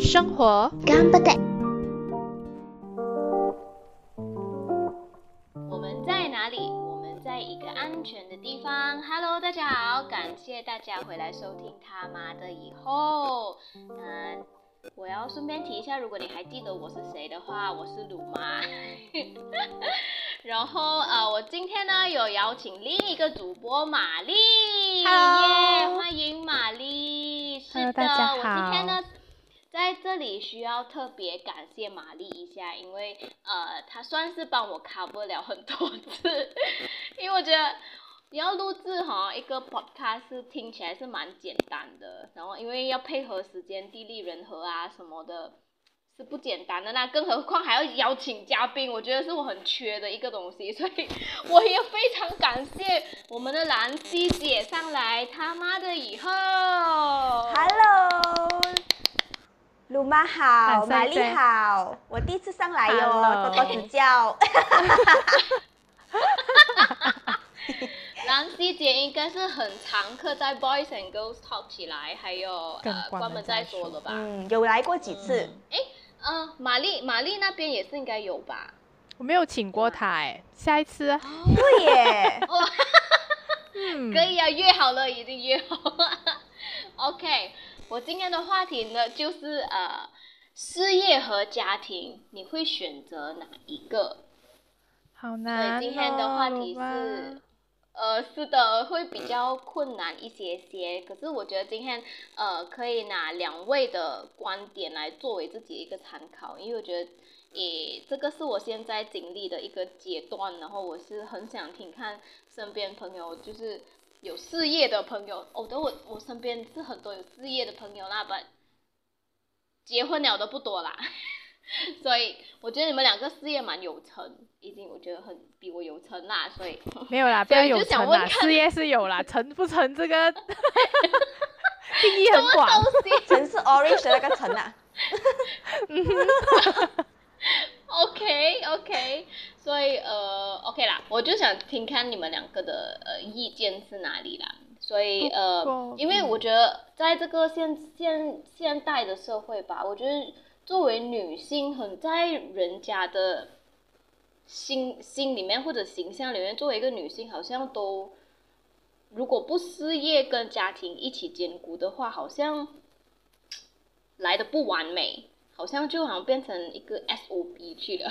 生活干不得。我们在哪里？我们在一个安全的地方。Hello，大家好，感谢大家回来收听他妈的以后。嗯，我要顺便提一下，如果你还记得我是谁的话，我是鲁妈。然后呃，我今天呢有邀请另一个主播玛丽。欢迎玛丽。是的，大家我今天呢。在这里需要特别感谢玛丽一下，因为呃，她算是帮我 cover 了很多次，因为我觉得你要录制哈一个 podcast 是听起来是蛮简单的，然后因为要配合时间、地利人和啊什么的，是不简单的。那更何况还要邀请嘉宾，我觉得是我很缺的一个东西，所以我也非常感谢我们的兰溪姐上来，他妈的以后 Hello，鲁妈好，很玛丽好，我第一次上来哟多多指教。兰溪姐应该是很常客在 Boys and Girls Talk 起来，还有跟呃关门再说了吧？嗯，有来过几次，哎、呃，玛丽玛丽那边也是应该有吧？我没有请过他哎，下一次啊，对耶，嗯，可以啊，约好了，已经约好了。OK，我今天的话题呢就是呃，事业和家庭，你会选择哪一个？好难以今天的话题哦是，呃，是的，会比较困难一些些。可是我觉得今天，呃，可以拿两位的观点来作为自己一个参考，因为我觉得，诶，这个是我现在经历的一个阶段，然后我是很想听看身边朋友，就是有事业的朋友，哦，的我我身边是很多有事业的朋友啦，不，结婚了的不多啦。所以我觉得你们两个事业蛮有成，已经我觉得很比我有成啦，所以没有啦，不要有成啦，问事业是有啦，成不成这个 定义很广。城是 orange 的那个城啊。OK OK，所以呃 OK 啦，我就想听看你们两个的呃意见是哪里啦。所以呃，因为我觉得在这个现现现代的社会吧，我觉得作为女性，很在人家的心心里面或者形象里面，作为一个女性，好像都如果不事业跟家庭一起兼顾的话，好像来的不完美，好像就好像变成一个 SOP 去了。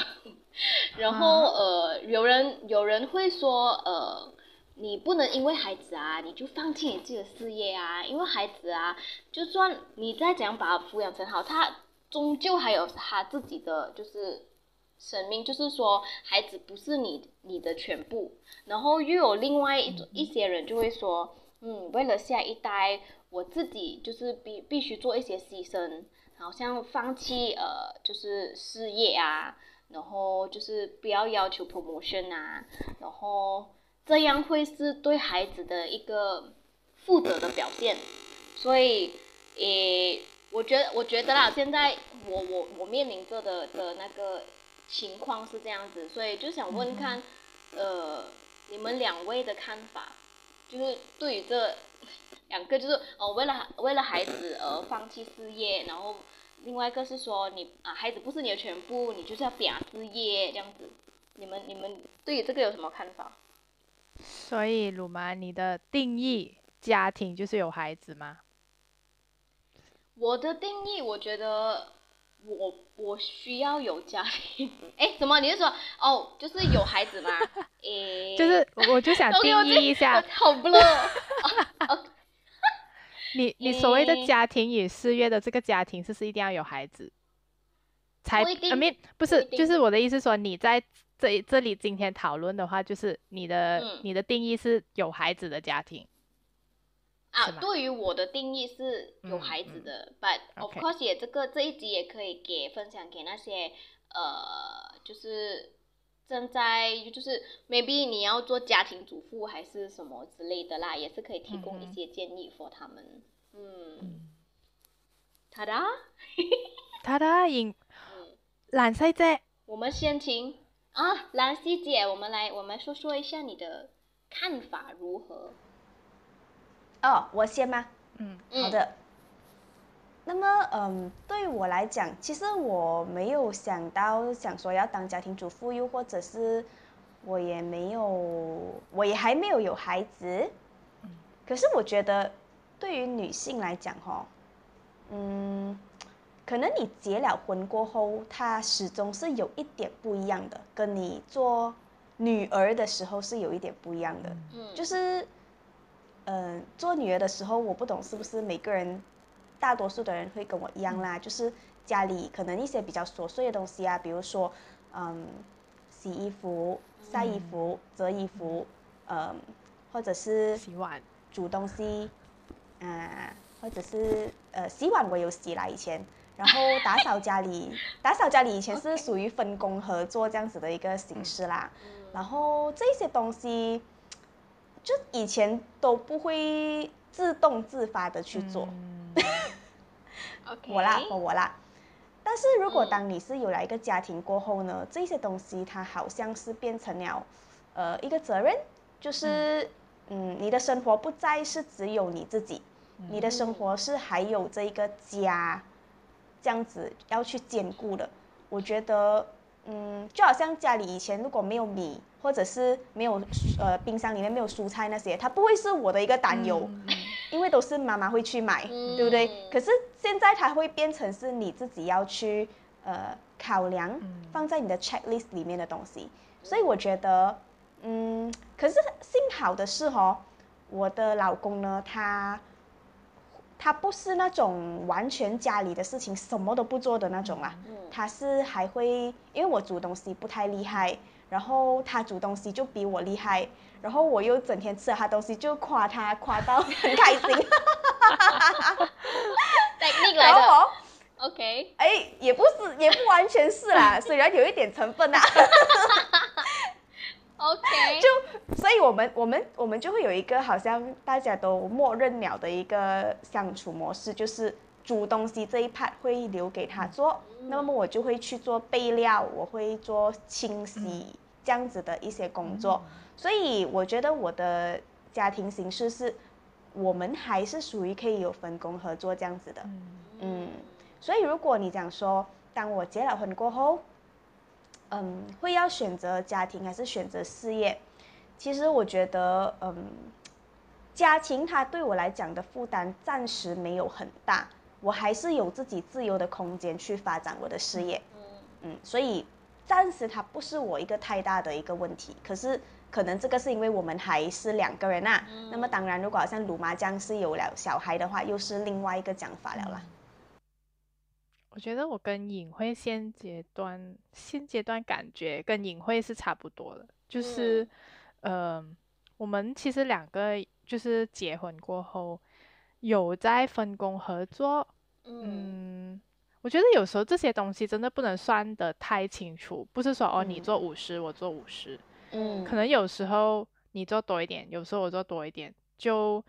然后呃，有人有人会说呃，你不能因为孩子啊，你就放弃你自己的事业啊，因为孩子啊，就算你再怎样把他抚养成好，他终究还有他自己的就是生命，就是说孩子不是你你的全部。然后又有另外一种一些人就会说，嗯，为了下一代，我自己就是必必须做一些牺牲，好像放弃呃就是事业啊，然后就是不要要求 promotion 啊，然后这样会是对孩子的一个负责的表现，所以，诶，我觉得我觉得啦，现在我我我面临着的的那个情况是这样子，所以就想问看，呃，你们两位的看法，就是对于这两个，就是哦，为了为了孩子而放弃事业，然后另外一个是说你啊，孩子不是你的全部，你就是要表事业这样子。你们你们对于这个有什么看法？所以鲁妈，你的定义家庭就是有孩子吗？我的定义，我觉得我我需要有家庭。哎，怎么？你是说哦，就是有孩子吗？诶，就是我我就想定义一下，好不乐。你你所谓的家庭与事业的这个家庭，是不是一定要有孩子？才不一定 I mean 不不是就是我的意思说，你在这这里今天讨论的话，就是你的、嗯你的定义是有孩子的家庭。是啊，对于我的定义是有嗯孩子嗯。的、b u t of course 也这个这一集也可以给分享给那些呃，就是正在就是 maybe 你要做家庭主妇还是什么之类的啦，也是可以提供一些建议 for 他们。嗯，嗯，他的，他答應嗯，蘭西姐，我们先请啊，兰西姐，我们来我们说说一下你的看法如何？哦，我先吗？嗯好的。那么，嗯，对于我来讲，其实我没有想到想说要当家庭主妇，又或者是我也没有，我也还没有有孩子。可是我觉得，对于女性来讲，哈，嗯，可能你结了婚过后，她始终是有一点不一样的，跟你做女儿的时候是有一点不一样的。嗯，就是，嗯、做女儿的时候，我不懂是不是每个人，大多数的人会跟我一样啦，就是家里可能一些比较琐碎的东西啊，比如说，嗯，洗衣服、晒衣服、折衣服，嗯，或者是洗碗，煮东西，啊、或者是呃洗碗我有洗啦以前，然后打扫家里，打扫家里以前是 属于分工合作这样子的一个形式啦。然后这些东西，就以前都不会自动自发的去做，嗯 OK，我啦，我我啦。但是如果嗯当你是有了一个家庭过后呢，这些东西它好像是变成了，呃，一个责任，就是嗯你的生活不再是只有你自己，你的生活是还有这一个家，这样子要去兼顾的。我觉得，嗯，就好像家里以前如果没有米，或者是没有呃冰箱里面没有蔬菜那些，它不会是我的一个担忧，因为都是妈妈会去买，嗯。对不对？可是现在它会变成是你自己要去呃考量，嗯。放在你的 checklist 里面的东西。所以我觉得，嗯，可是幸好的是哦，我的老公呢，他他不是那种完全家里的事情什么都不做的那种啦，嗯。他是还会，因为我煮东西不太厉害，然后他煮东西就比我厉害，然后我又整天吃了他东西就夸他夸到很开心，technique 来的。然后哦，OK，哎，也不是也不完全是啦，虽然有一点成分啦。OK，就所以我们我们我们就会有一个好像大家都默认了的一个相处模式，就是煮东西这一 part 会留给他做，那么我就会去做备料，我会做清洗这样子的一些工作。所以我觉得我的家庭形式是，我们还是属于可以有分工合作这样子的。嗯嗯，所以如果你讲说，当我结了婚过后，嗯，会要选择家庭还是选择事业？其实我觉得，嗯，家庭它对我来讲的负担暂时没有很大，我还是有自己自由的空间去发展我的事业。嗯嗯，所以暂时它不是我一个太大的一个问题。可是可能这个是因为我们还是两个人啊。那么当然，如果好像鲁麻将是有了小孩的话，又是另外一个讲法了啦。我觉得我跟隐晦现阶段现阶段感觉跟隐晦是差不多的，就是，呃，我们其实两个就是结婚过后有在分工合作，嗯。嗯，我觉得有时候这些东西真的不能算得太清楚，不是说哦你嗯。做五十我做五十，嗯。可能有时候你做多一点，有时候我做多一点，就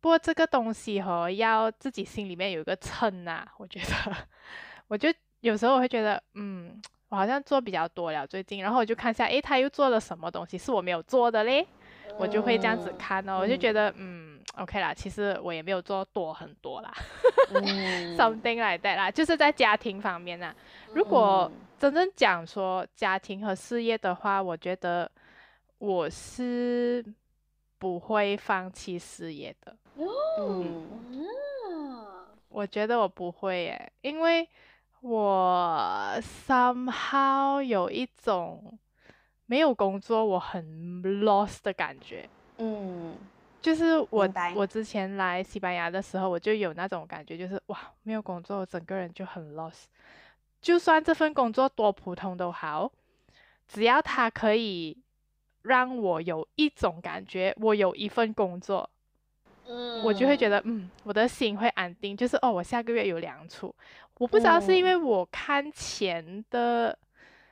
不过这个东西和要自己心里面有一个秤呐、我觉得，我就有时候我会觉得，嗯，我好像做比较多了最近，然后我就看一下，诶，他又做了什么东西是我没有做的嘞，我就会这样子嗯看哦，我就觉得，嗯，OK 啦，其实我也没有做多很多啦。嗯 something like that 啦，就是在家庭方面啊。如果嗯真正讲说家庭和事业的话，我觉得我是不会放弃事业的。嗯啊，我觉得我不会耶，因为我 somehow 有一种没有工作我很 lost 的感觉。嗯就是我我之前来西班牙的时候，我就有那种感觉，就是哇，没有工作，我整个人就很 lost。就算这份工作多普通都好，只要它可以让我有一种感觉，我有一份工作，嗯，我就会觉得，嗯，我的心会安定，就是哦，我下个月有粮出。我不知道是因嗯为我看钱的，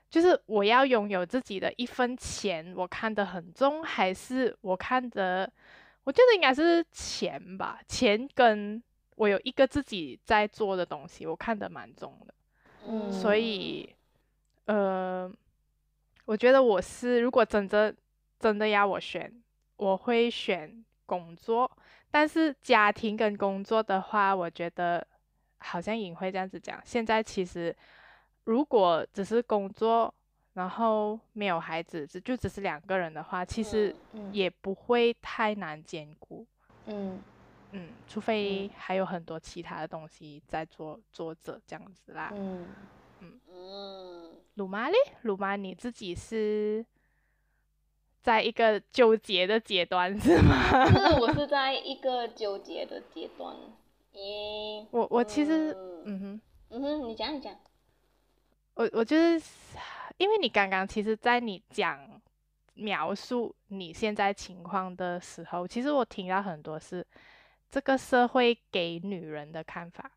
就是我要拥有自己的一分钱，我看得很重，还是我看的，我觉得应该是钱吧，钱跟我有一个自己在做的东西，我看得蛮重的。嗯所以，呃，我觉得我是如果真的真的要我选，我会选工作。但是家庭跟工作的话，我觉得好像也会这样子讲。现在其实如果只是工作，然后没有孩子，只就只是两个人的话，其实也不会太难兼顾。嗯嗯，除非还有很多其他的东西在做做着这样子啦。嗯嗯嗯，鲁妈嘞，鲁妈你自己是在一个纠结的阶段是吗？是，我是在一个纠结的阶段。咦，我我其实，嗯哼，嗯哼，你讲你讲。我我就是，因为你刚刚其实，在你讲描述你现在情况的时候，其实我听到很多是这个社会给女人的看法。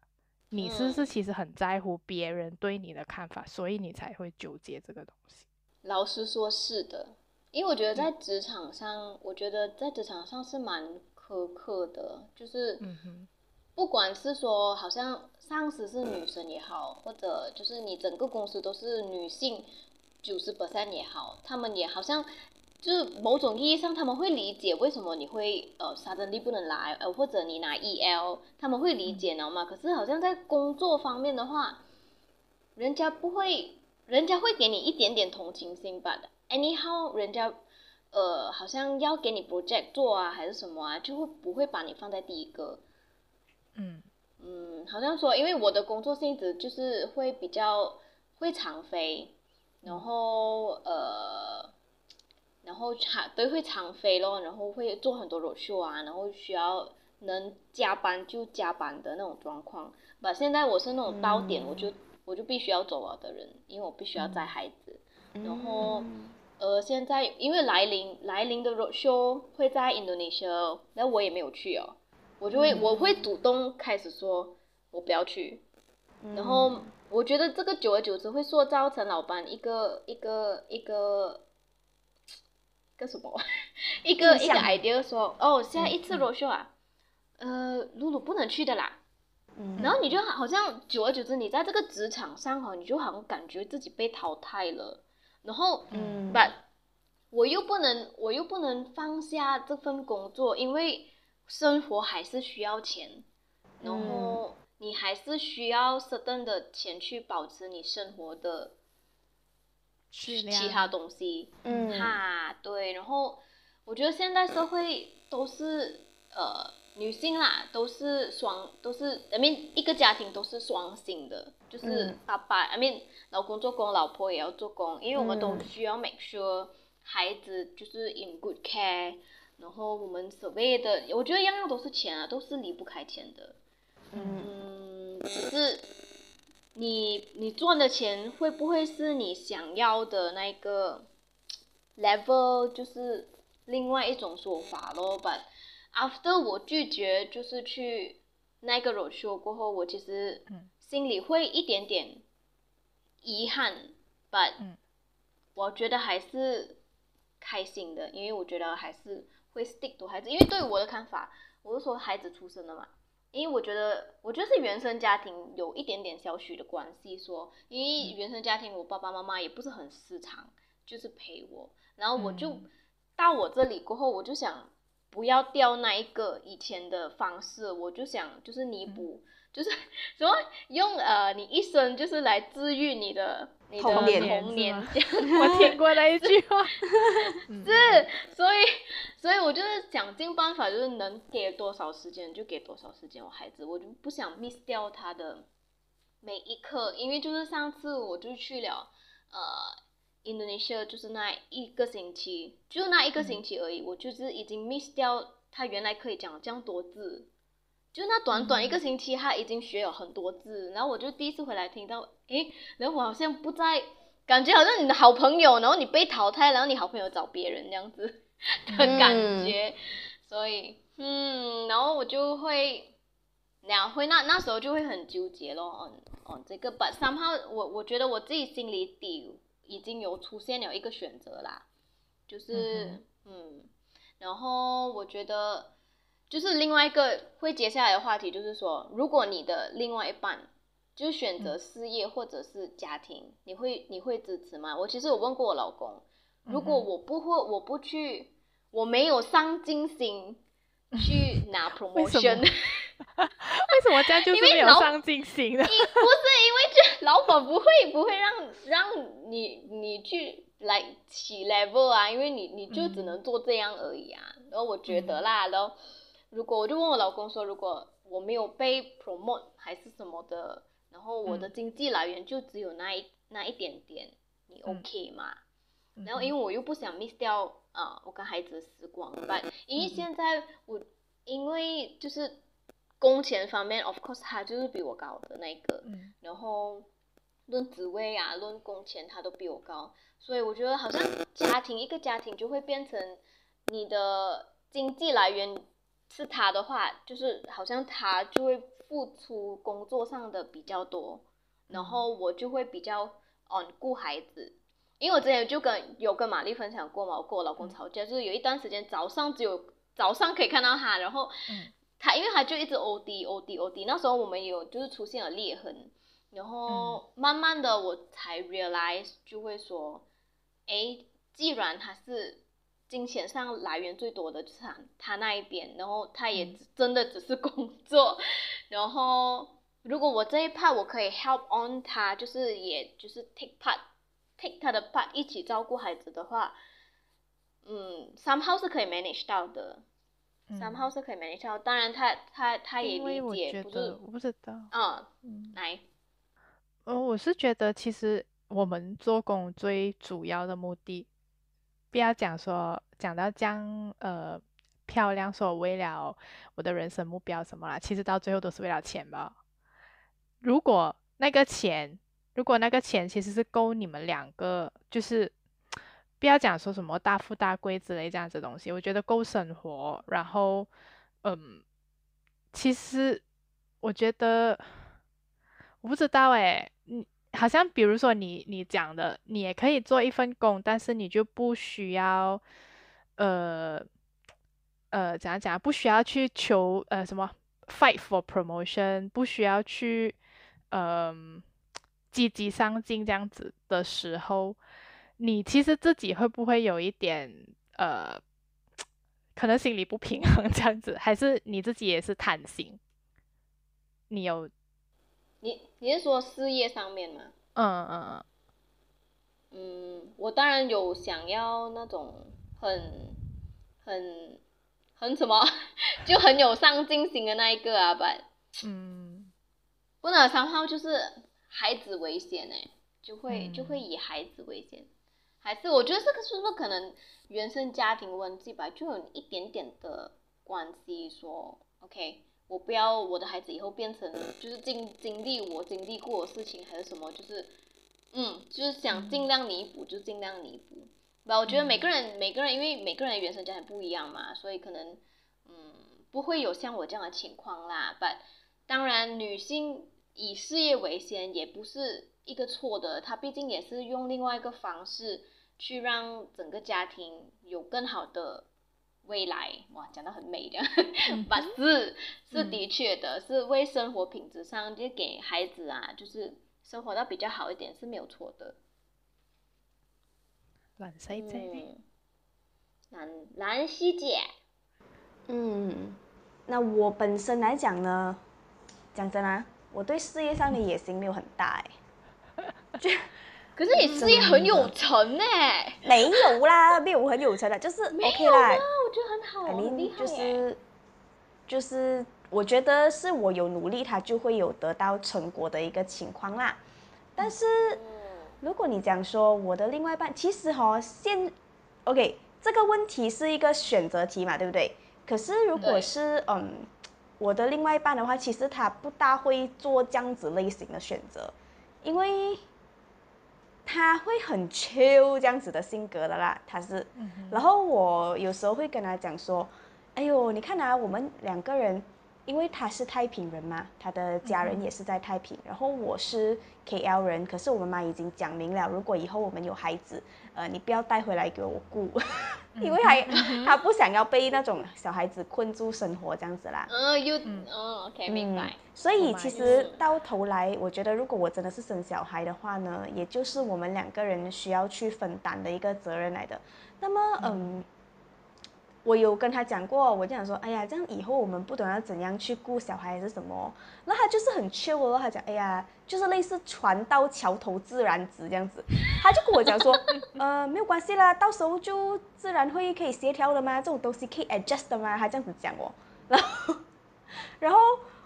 你是不是其实很在乎别人对你的看法，所以你才会纠结这个东西？老实说，是的，因为我觉得在职场上，我觉得在职场上是蛮苛刻的，就是，不管是说好像上司是女生也好，或者就是你整个公司都是女性九十 percent 也好，他们也好像。就是某种意义上，他们会理解为什么你会呃杀人力不能来，呃或者你拿 EL，他们会理解，了嘛？可是好像在工作方面的话，人家不会，人家会给你一点点同情心吧的。Anyhow，人家呃好像要给你 project 做啊，还是什么啊，就会不会把你放在第一个。嗯嗯，好像说，因为我的工作性质就是会比较会常飞，然后呃。然后常都会常飞咯，然后会做很多裸秀啊，然后需要能加班就加班的那种状况。把现在我是那种到点我就我就必须要走了的人，因为我必须要带孩子。然后呃，现在因为来临来临的裸秀会在 Indonesia，那我也没有去哦，我就会我会主动开始说我不要去。然后我觉得这个久而久之会塑造成老板一个一个一个。个什么？一个一个 idea 说，哦，下一次罗秀啊，呃，露露不能去的啦。嗯。然后你就好像久而久之，你在这个职场上哈，你就好像感觉自己被淘汰了。然后，嗯。But 我又不能，我又不能放下这份工作，因为生活还是需要钱。然后你还是需要 certain 的钱去保持你生活的。其他东西，嗯，哈，对，然后我觉得现在社会都是呃女性啦，都是双，都是，I mean 一个家庭都是双薪的，就是爸爸，I mean 老公做工，老婆也要做工，因为我们都需要 make sure 孩子就是 in good care，然后我们所谓的，我觉得样样都是钱啊，都是离不开钱的，嗯，只是。你你赚的钱会不会是你想要的那个 level？就是另外一种说法咯。But after 我拒绝就是去那个 roadshow 过后，我其实心里会一点点遗憾。But 我觉得还是开心的，因为我觉得还是会 stick 到孩子。因为对我的看法，我是说孩子出生了嘛。因为我觉得，我觉得是原生家庭有一点点小许的关系。说，因为原生家庭，我爸爸妈妈也不是很时常，就是陪我。然后我就到我这里过后，我就想不要掉那一个以前的方式，我就想就是弥补，就是 什么用呃你一生就是来治愈你的你的童年。我听过那一句话，是，所以。所以我就是想尽办法，就是能给多少时间就给多少时间。我孩子，我就不想 miss 掉他的每一刻，因为就是上次我就去了呃 Indonesia，就是那一个星期，就那一个星期而已，我就是已经 miss 掉他原来可以讲这样多字，就那短短一个星期他已经学有很多字，然后我就第一次回来听到，诶，然后我好像不在，感觉好像你的好朋友，然后你被淘汰，然后你好朋友找别人这样子。的感觉，所以，嗯，然后我就会，两会那那时候就会很纠结咯，哦哦，这个，but somehow 我我觉得我自己心里底已经有出现了一个选择啦，就是，嗯，然后我觉得，就是另外一个会接下来的话题就是说，如果你的另外一半就选择事业或者是家庭，你会你会支持吗？我其实我问过我老公，如果我不会，我不去，我没有上进心 去拿 promotion，为什么这样 就是没有上进心的？不是因为这老板不会不会让让你你去来起 level 啊，因为你你就只能做这样而已啊。然后我觉得啦，然后如果我就问我老公说，如果我没有被 promote 还是什么的，然后我的经济来源就只有那一那一点点，你 OK 吗？然后因为我又不想 miss 掉啊，我跟孩子的时光，但因为现在我因为就是工钱方面，of course 他就是比我高的那个，然后论职位啊，论工钱他都比我高，所以我觉得好像家庭一个家庭就会变成你的经济来源是他的话，就是好像他就会付出工作上的比较多，然后我就会比较 on 顾孩子。因为我之前就跟有跟玛丽分享过嘛，我跟我老公吵架，就是有一段时间早上只有早上可以看到他，然后他因为他就一直 O D O D O D，那时候我们有就是出现了裂痕，然后慢慢的我才 realize 就会说，哎，既然他是金钱上来源最多的就是他他那一边，然后他也真的只是工作，然后如果我这一 part 我可以 help on 他，就是也就是 take part。take 他的 part 一起照顾孩子的话，嗯，somehow 是可以 manage 到的，somehow 是可以 manage 到。当然，他他他也理解，不是我不知道。嗯，来，呃，我是觉得其实我们做工最主要的目的，不要讲说讲到样呃漂亮，说为了我的人生目标什么啦，其实到最后都是为了钱吧。如果那个钱。如果那个钱其实是够你们两个，就是不要讲说什么大富大贵之类这样子东西，我觉得够生活。然后，嗯，其实我觉得我不知道诶，好像比如说你你讲的，你也可以做一份工，但是你就不需要，呃呃，怎样讲？不需要去求呃什么 fight for promotion，不需要去，嗯。积极上进这样子的时候，你其实自己会不会有一点呃，可能心里不平衡这样子，还是你自己也是贪心？你有？你你是说事业上面吗？嗯嗯嗯。嗯，我当然有想要那种很很很什么，就很有上进心的那一个啊，不？嗯，不能三号就是。孩子危险呢，就会就会以孩子为先，还是我觉得这个是不是可能原生家庭问题吧，就有一点点的关系。说 OK，我不要我的孩子以后变成就是经经历我经历过的事情，还是什么，就是嗯，就是想尽量弥补就尽量弥补。吧，我觉得每个人每个人因为每个人原生家庭不一样嘛，所以可能嗯不会有像我这样的情况啦。但当然女性。以事业为先也不是一个错的，她毕竟也是用另外一个方式去让整个家庭有更好的未来。哇，讲的很美的，不 是，是的确的，是为生活品质上就给孩子啊，就是生活到比较好一点是没有错的。蓝西姐，蓝蓝西姐，嗯，那我本身来讲呢，讲真啊。我对事业上的野心没有很大哎，就 可是你事业很有成哎，没有啦，没有很有成的，就是 OK 啦，我觉得很好，很厉害就是就是我觉得是我有努力，他就会有得到成果的一个情况啦。但是如果你讲说我的另外一半，其实哈现 OK 这个问题是一个选择题嘛，对不对？可是如果是嗯。我的另外一半的话，其实他不大会做这样子类型的选择，因为他会很 chill 这样子的性格的啦，他是。然后我有时候会跟他讲说：“哎呦，你看啊，我们两个人，因为他是太平人嘛，他的家人也是在太平，然后我是 KL 人，可是我们妈已经讲明了，如果以后我们有孩子，呃，你不要带回来给我顾。”因为还他不想要被那种小孩子困住生活这样子啦。嗯，又嗯，OK，明白。所以其实到头来，我觉得如果我真的是生小孩的话呢，也就是我们两个人需要去分担的一个责任来的。那么，嗯。我有跟他讲过，我就想说，哎呀，这样以后我们不懂要怎样去顾小孩还是什么，那他就是很 chill 哦，他讲，哎呀，就是类似船到桥头自然直这样子，他就跟我讲说，呃，没有关系啦，到时候就自然会可以协调的嘛，这种东西可以 adjust 的嘛，他这样子讲哦，然后，然后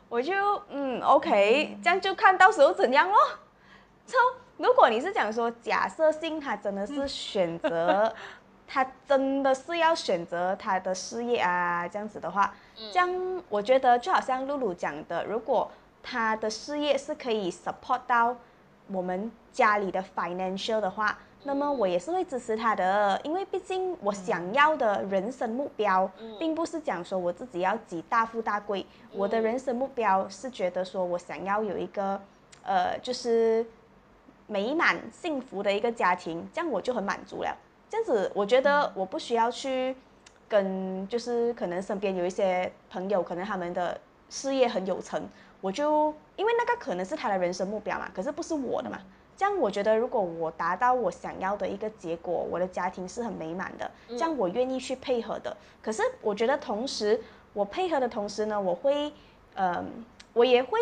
我就，嗯，OK，这样就看到时候怎样咯。超，如果你是讲说假设性，他真的是选择。他真的是要选择他的事业啊，这样子的话，这样我觉得就好像露露讲的，如果他的事业是可以 support 到我们家里的 financial 的话，那么我也是会支持他的，因为毕竟我想要的人生目标，并不是讲说我自己要几大富大贵，我的人生目标是觉得说我想要有一个，呃，就是美满幸福的一个家庭，这样我就很满足了。这样子，我觉得我不需要去跟，就是可能身边有一些朋友，可能他们的事业很有成，我就因为那个可能是他的人生目标嘛，可是不是我的嘛。这样我觉得，如果我达到我想要的一个结果，我的家庭是很美满的，这样我愿意去配合的。可是我觉得，同时我配合的同时呢，我会，嗯，我也会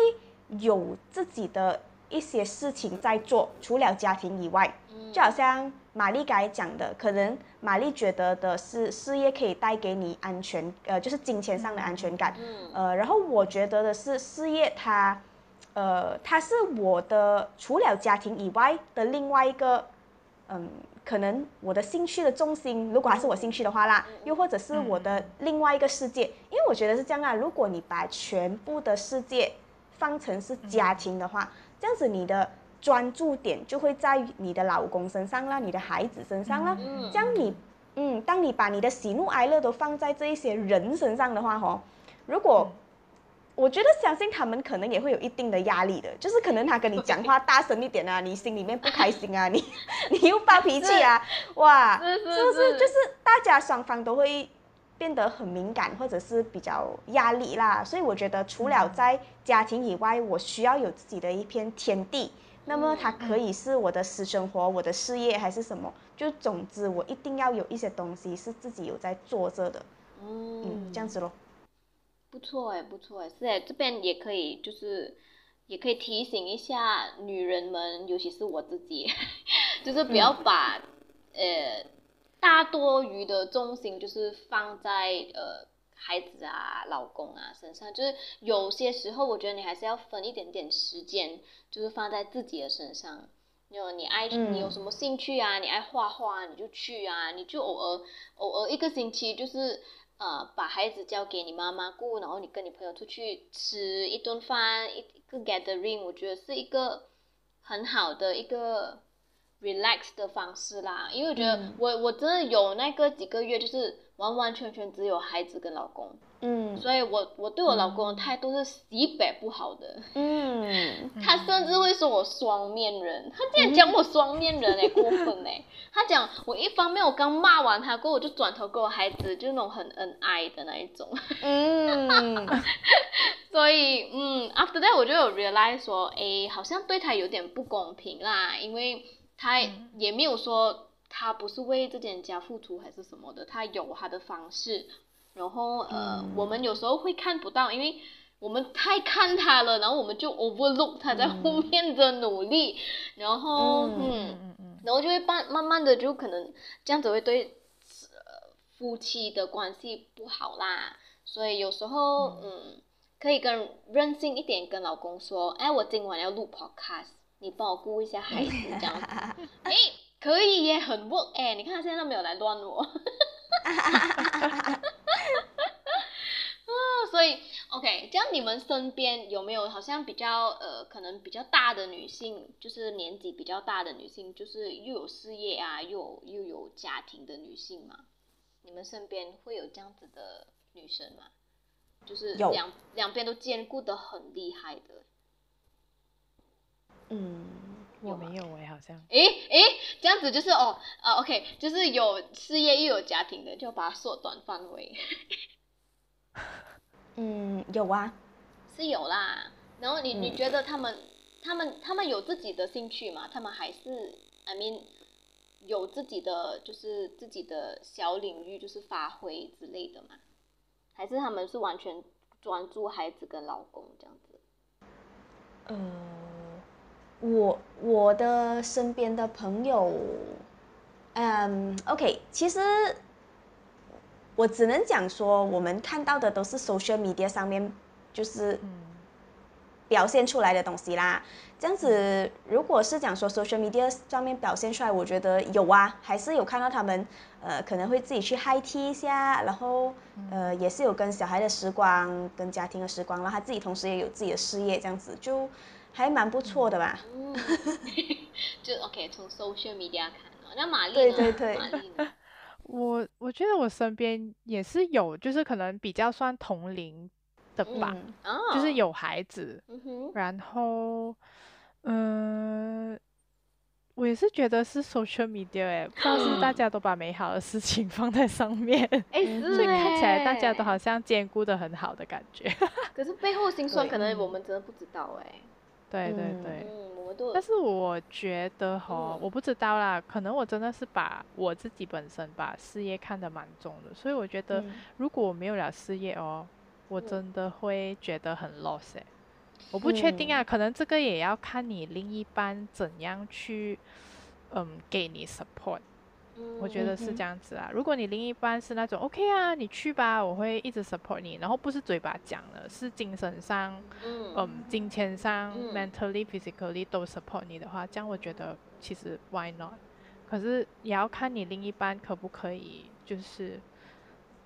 有自己的一些事情在做，除了家庭以外，就好像。玛丽刚才讲的，可能玛丽觉得的是事业可以带给你安全，呃，就是金钱上的安全感。嗯。呃，然后我觉得的是事业，它，呃，它是我的除了家庭以外的另外一个，嗯，可能我的兴趣的重心，如果还是我兴趣的话啦，又或者是我的另外一个世界，因为我觉得是这样啊。如果你把全部的世界放成是家庭的话，这样子你的。专注点就会在你的老公身上啦，你的孩子身上啦。这样你，嗯，当你把你的喜怒哀乐都放在这一些人身上的话，吼，如果我觉得相信他们可能也会有一定的压力的，就是可能他跟你讲话大声一点啊，你心里面不开心啊，你 你又发脾气啊，哇，是不是？就是大家双方都会变得很敏感，或者是比较压力啦。所以我觉得除了在家庭以外，我需要有自己的一片天地。那么它可以是我的私生活、我的事业还是什么？就总之我一定要有一些东西是自己有在做着的，嗯，这样子咯。不错哎，不错哎，是哎，这边也可以，就是也可以提醒一下女人们，尤其是我自己，就是不要把呃大多余的重心就是放在呃。孩子啊，老公啊，身上就是有些时候，我觉得你还是要分一点点时间，就是放在自己的身上。有你爱，你有什么兴趣啊？你爱画画，你就去啊，你就偶尔偶尔一个星期，就是呃，把孩子交给你妈妈顾，然后你跟你朋友出去吃一顿饭，一个 gathering，我觉得是一个很好的一个 relax 的方式啦。因为我觉得我我真的有那个几个月就是。完完全全只有孩子跟老公，嗯，所以我我对我老公的态度是西北不好的，嗯，他甚至会说我双面人，他竟然讲我双面人哎，过分哎，他讲我一方面我刚骂完他过后，我就转头跟我孩子就那种很恩爱的那一种，嗯，所以嗯，after that 我就有 realize 说，哎，好像对他有点不公平啦，因为他也没有说。他不是为这间家付出还是什么的，他有他的方式，然后呃，我们有时候会看不到，因为我们太看他了，然后我们就 overlook 他在后面的努力，然后嗯，然后就会慢慢慢的就可能这样子会对呃夫妻的关系不好啦，所以有时候嗯，可以跟任性一点跟老公说，哎，我今晚要录 podcast，你帮我顾一下 孩子这样子，哎。可以耶，很 work 哎！你看他现在都没有来乱我，啊，所以 OK，这样你们身边有没有好像比较呃，可能比较大的女性，就是年纪比较大的女性，就是又有事业啊，又又有家庭的女性嘛？你们身边会有这样子的女生吗？就是两两边都兼顾的很厉害的。嗯。我没有哎，好像。诶诶，这样子就是哦，啊，OK，就是有事业又有家庭的，就把它缩短范围。嗯，有啊，是有啦。然后你你觉得他们他们他们有自己的兴趣吗？他们还是 I mean 有自己的就是自己的小领域，就是发挥之类的吗？还是他们是完全专注孩子跟老公这样子？呃，我我的身边的朋友，嗯，OK，其实我只能讲说，我们看到的都是 social media 上面就是表现出来的东西啦。这样子，如果是讲说 social media 上面表现出来，我觉得有啊，还是有看到他们，呃，可能会自己去 high tea 一下，然后呃，也是有跟小孩的时光，跟家庭的时光，然后他自己同时也有自己的事业，这样子就还蛮不错的吧。嗯，就 OK，从 social media 看，那玛丽呢？对对对。玛丽呢？我我觉得我身边也是有，就是可能比较算同龄的吧，就是有孩子，然后。嗯，我也是觉得是 social media 哎，不知道是大家都把美好的事情 放在上面，哎，所以看起来大家都好像兼顾的很好的感觉。可是背后辛酸，可能我们真的不知道哎。对对对，嗯，我都。但是我觉得哈，我不知道啦，可能我真的是把我自己本身把事业看得蛮重的，所以我觉得如果我没有了事业哦，我真的会觉得很 lost 哎。我不确定啊，可能这个也要看你另一半怎样去，嗯，给你 support。我觉得是这样子啊。如果你另一半是那种 OK 啊，你去吧，我会一直 support 你，然后不是嘴巴讲的，是精神上，嗯，金钱上，mentally physically 都 support 你的话，这样我觉得其实 why not？可是也要看你另一半可不可以，就是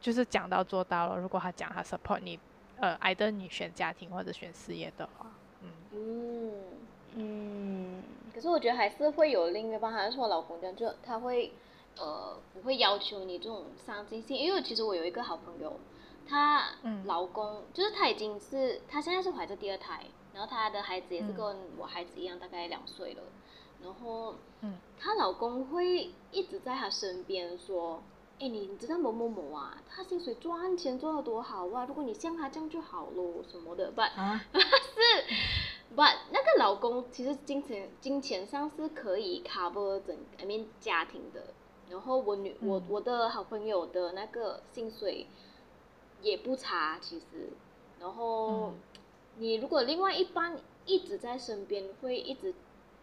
就是讲到做到了。如果他讲他 support 你。呃，挨着你选家庭或者选事业的话，嗯嗯嗯，可是我觉得还是会有另一半，还是我老公这样，就他会呃不会要求你这种上进心，因为其实我有一个好朋友，她老公就是她已经是她现在是怀着第二胎，然后她的孩子也是跟我孩子一样，大概两岁了，然后嗯，她老公会一直在她身边说。哎，你知道某某某啊？他薪水赚钱赚的多好啊！如果你像他这样就好咯，什么的，but 是，but 那个老公其实金钱金钱上是可以 cover 整 I mean 家庭的。然后我女我我的好朋友的那个薪水也不差，其实。然后你如果另外一半一直在身边，会一直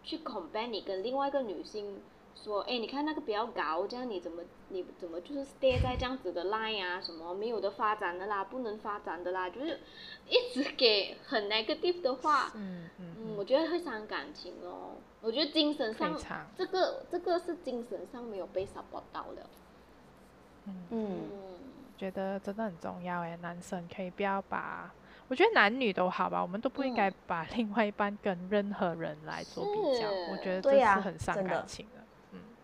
去 compare 你跟另外一个女性。说，哎，你看那个比较高，这样你怎么你怎么就是 stay 在这样子的 line 啊？什么没有的发展的啦，不能发展的啦，就是一直给很 negative 的话，嗯嗯嗯，我觉得会伤感情哦。我觉得精神上这个这个是精神上没有被 support 到的。嗯嗯，觉得真的很重要哎，男生可以不要把，我觉得男女都好吧，我们都不应该把另外一半跟任何人来做比较，我觉得这是很伤感情的。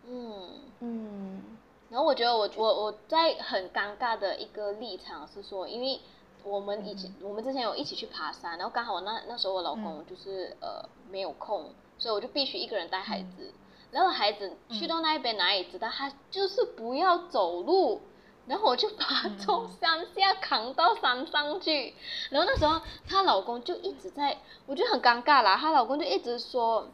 嗯。嗯，然后我觉得我我我在很尴尬的一个立场是说，因为我们以前我们之前有一起去爬山，然后刚好我那那时候我老公就是呃没有空，所以我就必须一个人带孩子，然后孩子去到那一边哪里知道他就是不要走路，然后我就把他从山下扛到山上去，然后那时候她老公就一直在，我觉得很尴尬啦，她老公就一直说。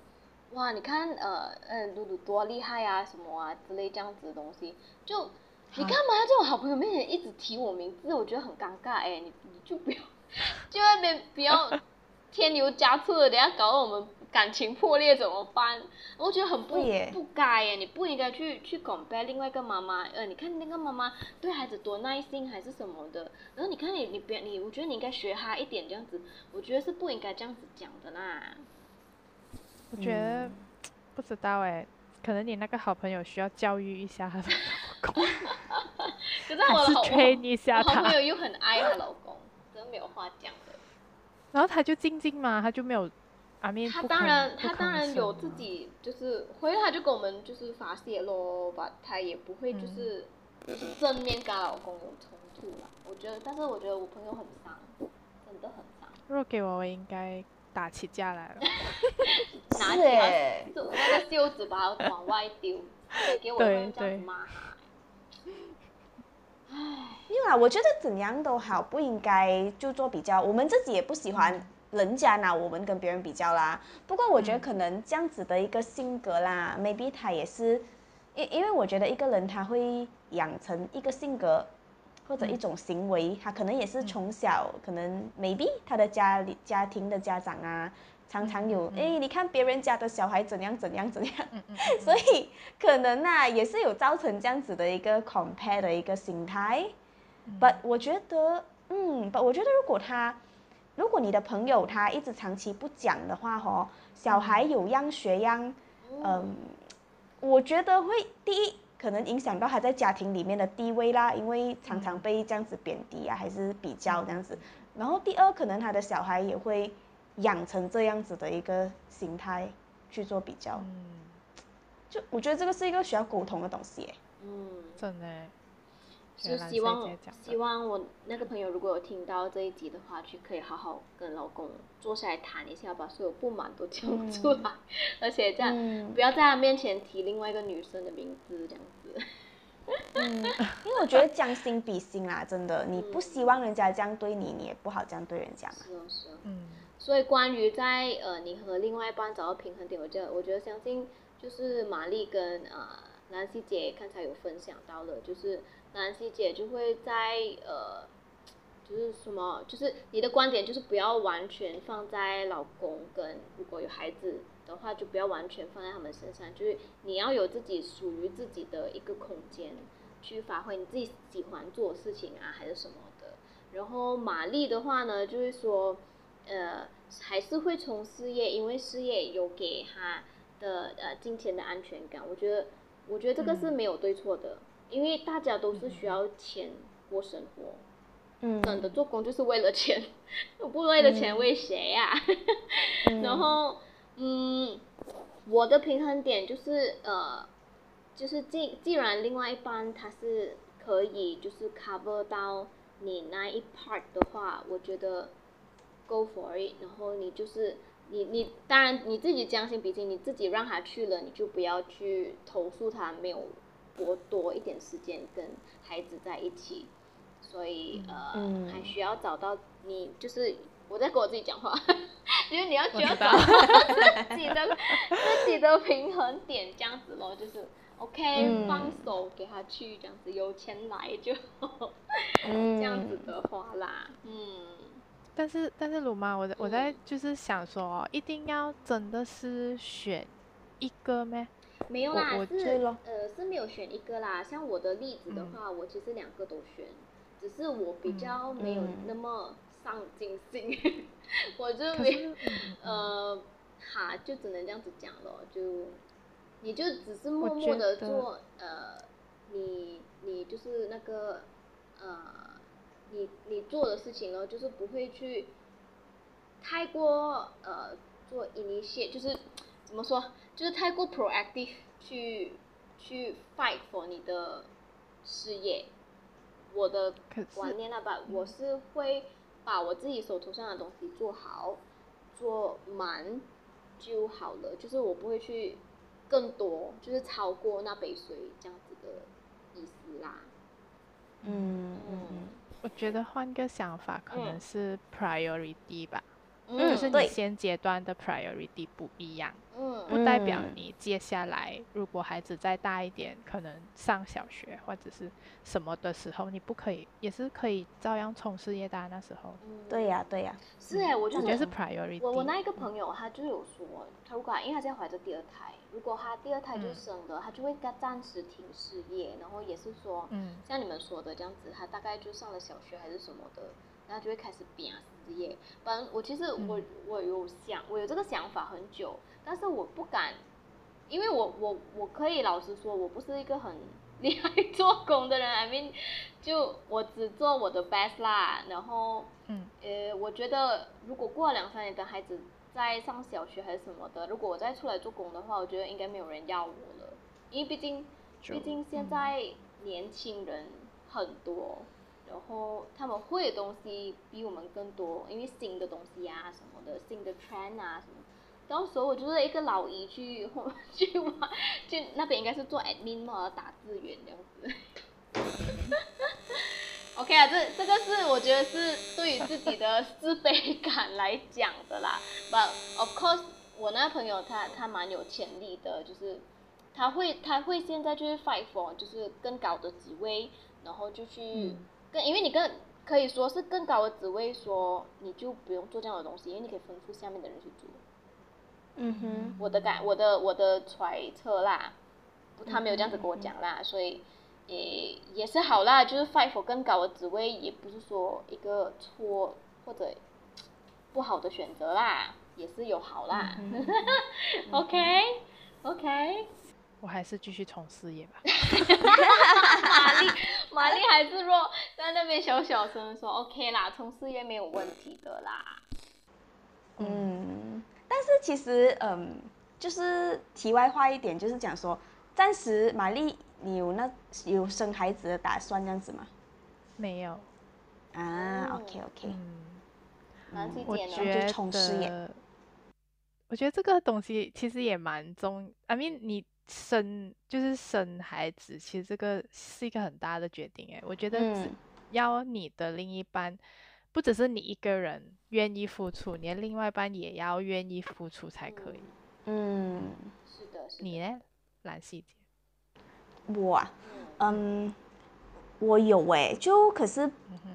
哇，你看，呃，嗯，露露多厉害啊，什么啊之类这样子的东西，就你干嘛在我好朋友面前一直提我名字？我觉得很尴尬哎，你你就不要，就那边不要 添油加醋的，等下搞得我们感情破裂怎么办？我觉得很不不该哎，你不应该去去 compare 另外一个妈妈，呃，你看那个妈妈对孩子多耐心还是什么的，然后你看你你别你，我觉得你应该学她一点这样子，我觉得是不应该这样子讲的啦。我觉得不知道哎，可能你那个好朋友需要教育一下他的老公，可是我的好一下他朋友又很爱她老公，真没有话讲的。然后他就静静嘛，他就没有阿面。他当然，他当然有自己，就是回来他就跟我们就是发泄咯，吧，他也不会就是正面跟老公有冲突啦。我觉得，但是我觉得我朋友很伤，真的很伤。如果给我，我应该。打起架来了。拿是就那个袖子把它往外丢，给我这样子骂他。唉，没有啦，我觉得怎样都好，不应该就做比较。我们自己也不喜欢人家拿我们跟别人比较啦。不过我觉得嗯可能这样子的一个性格啦、m a y b e 他也是，因因为我觉得一个人他会养成一个性格或者一嗯种行为，他可能也是嗯。从小可能 maybe 他的家里家庭的家长啊，常常有哎、你看别人家的小孩怎样怎样怎样，所以可能呐、也是有造成这样子的一个 compare 的一个心态。But 我觉得，嗯，But 我觉得如果他，如果你的朋友他一直长期不讲的话，哦，小孩有样学样，嗯，我觉得会第一可能影响到他在家庭里面的地位啦，因为常常被这样子贬低啊，还是比较这样子。然后第二，可能他的小孩也会养成这样子的一个心态去做比较。嗯，就我觉得这个是一个需要沟通的东西耶。嗯，真的欸。就希望希望我那个朋友如果有听到这一集的话，就可以好好跟老公坐下来谈一下，把所有不满都讲出来，而且这样、嗯不要在他面前提另外一个女生的名字，这样子。嗯，因为我觉得将心比心啦，真的，你不希望人家这样对你，你也不好这样对人家嘛。是哦，是哦。嗯所以关于在呃你和另外一半找到平衡点，我觉得我觉得相信就是玛丽跟呃兰希姐刚才有分享到了，就是兰希姐就会在呃就是什么，就是你的观点就是不要完全放在老公跟如果有孩子的话，就不要完全放在他们身上，就是你要有自己属于自己的一个空间去发挥你自己喜欢做的事情啊，还是什么的。然后玛丽的话呢，就是说。呃，还是会从事业，因为事业有给她的呃金钱的安全感。我觉得，我觉得这个是没有对错的，因为大家都是需要钱过生活。嗯，真的做工就是为了钱，我不为了钱嗯为谁呀、嗯然后，嗯，我的平衡点就是呃，就是既既然另外一半他是可以就是 cover 到你那一 part 的话，我觉得 go for it。然后你就是你你当然你自己将心比心，你自己让他去了，你就不要去投诉他没有多多一点时间跟孩子在一起。所以呃，嗯。还需要找到你，就是我在跟我自己讲话，就是你要需要我知道找到自己的 自己的平衡点，这样子咯，就是 OK，、嗯。放手给他去，这样子有钱来就，嗯。这样子的话啦，嗯，但是但是鲁妈，我在我在就是想说哦，一定要真的是选一个咩？没有啦，是呃是没有选一个啦。像我的例子的话，我其实两个都选，只是我比较没有嗯。那么上进心，我就没呃，哈，就只能这样子讲咯，就你就只是默默的做呃，你你就是那个呃，你你做的事情咯，就是不会去太过呃做 initiate，就是怎么说，就是太过 proactive 去去 fight for 你的事业。我的观念那吧，我是会把我自己手头上的东西做好，做满就好了，就是我不会去更多，就是超过那杯水这样子的意思啦。嗯嗯我觉得换个想法，可能嗯。是 priority 吧，嗯就是你对。现阶段的 priority 不一样，嗯。不代表嗯。你接下来如果孩子再大一点，可能上小学或者是什么的时候，你不可以，也是可以照样冲事业的啊。那时候，嗯，对呀对呀，是哎，我就觉得是 priority。我我那一个朋友，他就有说，他如果因为他现在怀着第二胎，如果他第二胎就嗯。生了，他就会暂暂时停事业，然后也是说，嗯。像你们说的这样子，他大概就上了小学还是什么的，然后就会开始拼事业。反正我其实我、嗯我有想，我有这个想法很久，但是我不敢，因为我我我可以老实说，我不是一个很厉害做工的人，I mean，就我只做我的 best 啦，然后。嗯呃，我觉得如果过了两三年，等孩子在上小学还是什么的，如果我再出来做工的话，我觉得应该没有人要我了，因为毕竟，毕竟现嗯在年轻人很多，然后他们会的东西比我们更多，因为新的东西啊什么的，新的 trend 啊什么。到时候我就是一个老姨去去玩，去那边应该是做 admin 嘛，打字员这样子。OK 啊，这这个是我觉得是对于自己的自卑感来讲的啦。But of course，我那朋友他他蛮有潜力的，就是他会他会现在就是 fight for 就是更高的职位，然后就去更因为你更可以说是更高的职位，说你就不用做这样的东西，因为你可以吩咐下面的人去做。嗯哼，我的感，我的我的揣测啦，他没有这样子跟我讲啦，所以也也是好啦，就是 fight for 更高的职位，也不是说一个错或者不好的选择啦，也是有好啦。OK OK，我还是继续从事业吧。玛丽玛丽还是若在那边小小声说 OK 啦，从事业没有问题的啦。嗯。但是其实，嗯，就是题外话一点，就是讲说，暂时玛丽，你有那有生孩子的打算这样子吗？没有。啊，OK OK。嗯，我觉得，我觉得这个东西其实也蛮重。I mean，你生就是生孩子，其实这个是一个很大的决定。诶，我觉得要你的另一半。不只是你一个人愿意付出，你的另外一半也要愿意付出才可以。嗯，是的。你呢，蓝细姐？我，嗯，我有哎，就可是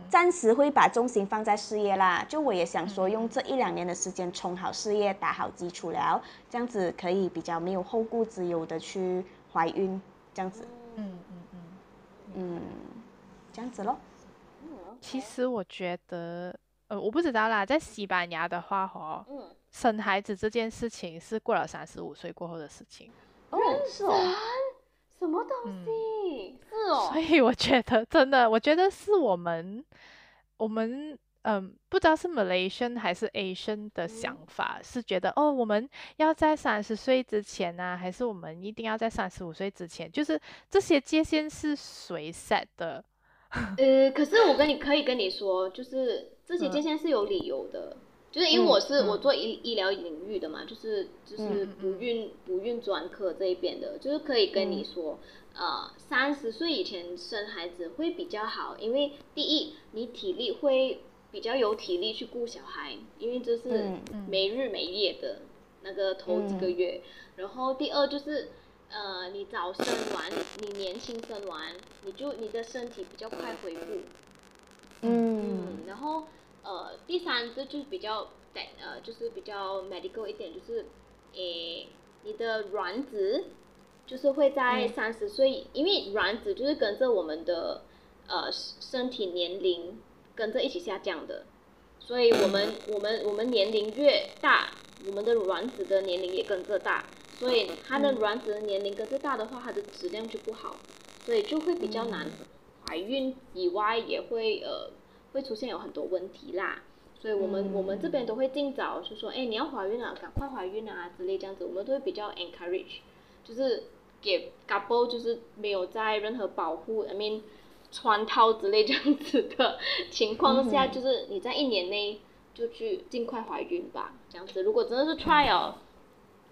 暂时会把重心放在事业啦。就我也想说，用这一两年的时间冲好事业，打好基础了，这样子可以比较没有后顾之忧的去怀孕，这样子。嗯嗯嗯嗯，这样子咯。其实我觉得，呃，我不知道啦，在西班牙的话，哈，生孩子这件事情是过了三十五岁过后的事情。哦，是哦，什么东西？是哦。所以我觉得，真的，我觉得是我们，我们，嗯，不知道是 Malaysian 还是 Asian 的想法，是觉得，哦，我们要在三十岁之前呢，还是我们一定要在三十五岁之前？就是这些界限是谁 set 的？呃，可是我跟你可以跟你说，就是这些界限是有理由的，就是因为我是我做医医疗领域的嘛，就是就是不孕不孕专科这一边的，就是可以跟你说，呃，三十岁以前生孩子会比较好，因为第一你体力会比较有体力去顾小孩，因为这是没日没夜的那个头几个月，然后第二就是。呃，你早生完，你年轻生完，你就你的身体比较快恢复。嗯。然后呃，第三这就是比较在呃，就是比较 medical 一点，就是诶，你的卵子就是会在三十岁，因为卵子就是跟着我们的呃身体年龄跟着一起下降的，所以我们我们我们年龄越大，我们的卵子的年龄也跟着大。所以它的卵子的年龄跟着大的话，它的质量就不好，所以就会比较难怀孕，以外也会呃会出现有很多问题啦。所以我们我们这边都会尽早就说，哎，你要怀孕了，赶快怀孕啊之类这样子，我们都会比较 encourage，就是给 couple 就是没有在任何保护，I mean 穿套之类这样子的 情况下，就是你在一年内就去尽快怀孕吧，这样子。如果真的是 trial，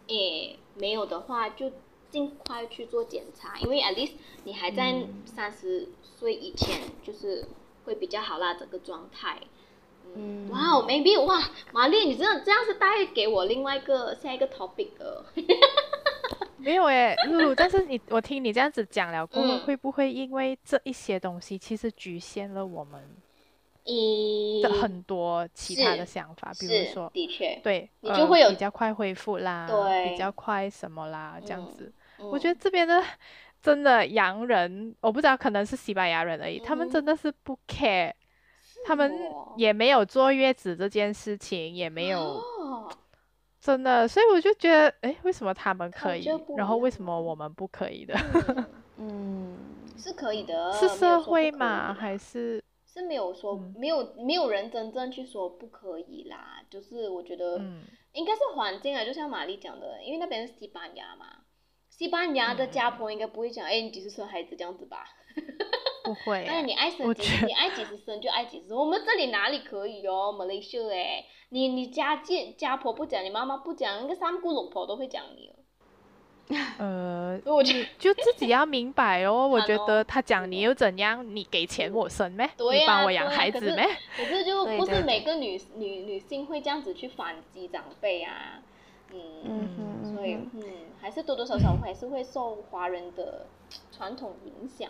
诶。没有的话，就尽快去做检查，因为 at least 你还在三十岁以前，就是会比较好啦，整个状态。嗯，哇哦，maybe 哇，玛丽，你这样这样是带给我另外一个下一个 topic 的。没有诶，露露，但是你我听你这样子讲了过后，会不会因为这一些东西其实局限了我们？的很多其他的想法，比如说，的确，对，你就会有比较快恢复啦，对，比较快什么啦，这样子。我觉得这边的真的洋人，我不知道可能是西班牙人而已，他们真的是不 care，他们也没有坐月子这件事情，也没有，真的，所以我就觉得，哎，为什么他们可以，然后为什么我们不可以的？嗯，是可以的，是社会嘛，还是？是没有说没有没有人真正去说不可以啦，就是我觉得应该是环境啊，就像玛丽讲的，因为那边是西班牙嘛，西班牙的家婆应该不会讲，哎，你几时生孩子这样子吧？不会哎，欸，你爱生几你爱几时生就爱几时。我们这里哪里可以哦，Malaysia 哎，你你家见家婆不讲，你妈妈不讲，那个三姑六婆都会讲你哦。呃，我觉得就自己要明白哦。我觉得他讲你又怎样？你给钱我生咩？对呀你帮我养孩子咩？可是就不是每个女女女性会这样子去反击长辈啊，嗯，所以嗯嗯，还是多多少少还是会受华人的传统影响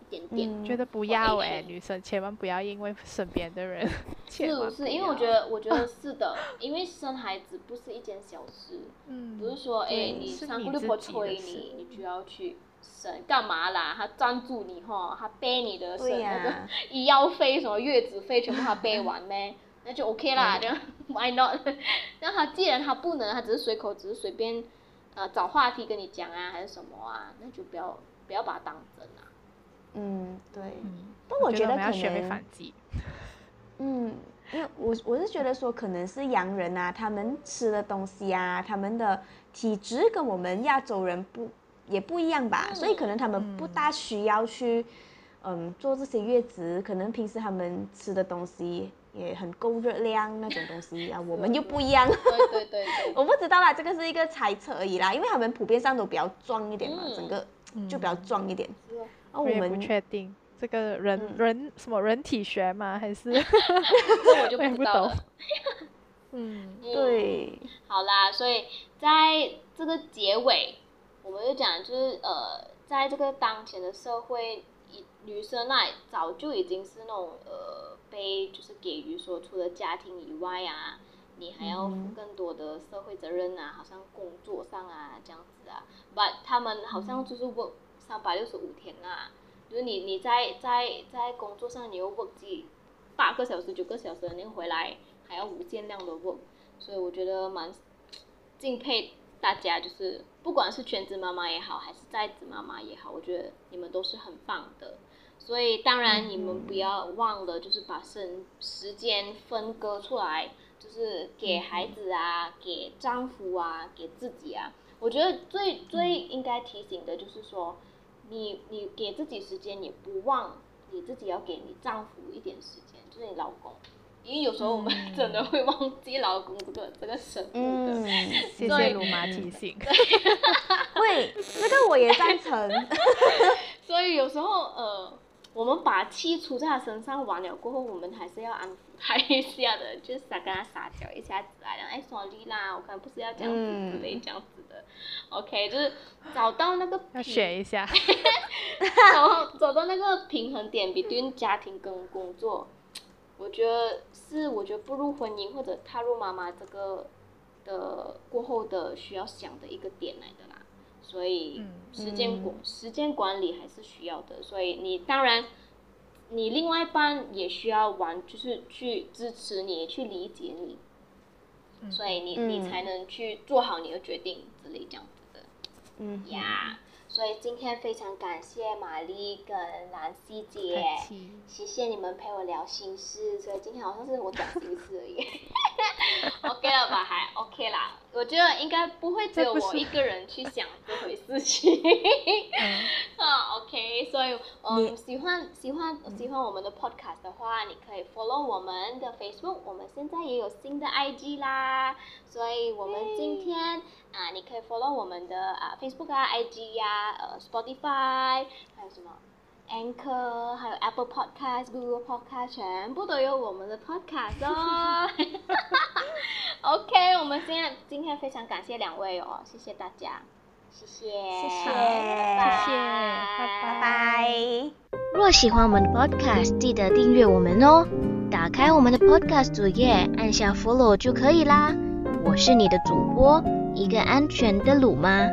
一点点。嗯觉得不要哎，女生千万不要因为身边的人，千是不是？因为我觉得，我觉得是的，因为生孩子不是一件小事，嗯，不是说哎、对你三姑六婆催你，你就要去生，干嘛啦？他赞助你哈，他背你的生对那 医药费、什么月子费，全部他背完咩？那就 OK 啦，这样 Why not？那他既然他不能，他只是随口，只是随便呃找话题跟你讲啊，还是什么啊，那就不要不要把它当真啊。嗯，对。嗯，但我觉觉得可能反击。嗯，因为我我是觉得说，可能是洋人啊，他们吃的东西啊，他们的体质跟我们亚洲人不也不一样吧，所以可能他们不嗯大需要去，嗯，做这些月子，可能平时他们吃的东西也很够热量那种东西啊，我们又不一样，对对对对，我不知道啦，这个是一个猜测而已啦，因为他们普遍上都比较壮一点嘛，嗯。整个就嗯比较壮一点，是哦然后我我也不们确定这个人、嗯。人什么人体学吗？还是？这我就不知道了。嗯。嗯。对，好啦，所以在这个结尾，我们就讲，就是呃，在这个当前的社会，以女生那，早就已经是那种呃，被就是给予说，除了家庭以外啊，你还要负嗯更多的社会责任啊，好像工作上啊这样子啊，but 他们好像就是 work 三百六十五天啊，就是你你在在在工作上你又 work 几八个小时九个小时，你回来还要无限量的 work，所以我觉得蛮敬佩大家，就是不管是全职妈妈也好，还是在职妈妈也好，我觉得你们都是很棒的。所以当然你们不要忘了，就是把生时间分割出来，就是给孩子啊，给丈夫啊，给自己啊。我觉得最最应该提醒的就是说，你你给自己时间，也不忘你自己要给你丈夫一点时间，就是你老公。因为有时候我们嗯 真的会忘记老公这个这个生物的，嗯，谢谢鲁妈提醒。会，这个我也赞成。所以有时候呃，我们把气出在他身上完了过后，我们还是要安抚他一下的，就是撒跟他撒娇一下子啊，然后哎，sorry 啦，我可能不是要这样子之类嗯这样子的。OK，就是找到那个要平学一下。然后找到那个平衡点，between 家庭跟工作，我觉得是我觉得步入婚姻或者踏入妈妈这个的过后的需要想的一个点来的啦。所以嗯。时间管、嗯。时间管理还是需要的，所以你当然你另外一半也需要玩，就是去支持你，去理解你，嗯。所以你、你嗯才能去做好你的决定之类这样子的。嗯。呀所以今天非常感谢玛丽跟兰西姐，谢谢你们陪我聊心事。所以今天好像是我讲心事而已，OK 了吧？还 OK 啦。我觉得应该不会只有我一个人去想这回事情。嗯，啊，OK，所以嗯，喜欢喜欢喜欢我们的 Podcast 的话，你可以 follow 我们的 Facebook，我们现在也有新的 IG 啦，所以我们今天啊，你可以 follow 我们的啊 Facebook 啊、IG 呀、呃 Spotify，还有什么 Anchor，还有 Apple Podcast、Google Podcast，全部都有我们的 Podcast 哦。OK，我们现在今天非常感谢两位哦，谢谢大家，谢谢，谢谢拜谢谢拜拜拜。若喜欢我们的 Podcast，记得订阅我们哦。打开我们的 Podcast 主页，按下 Follow 就可以啦。我是你的主播，一个安全的鲁妈。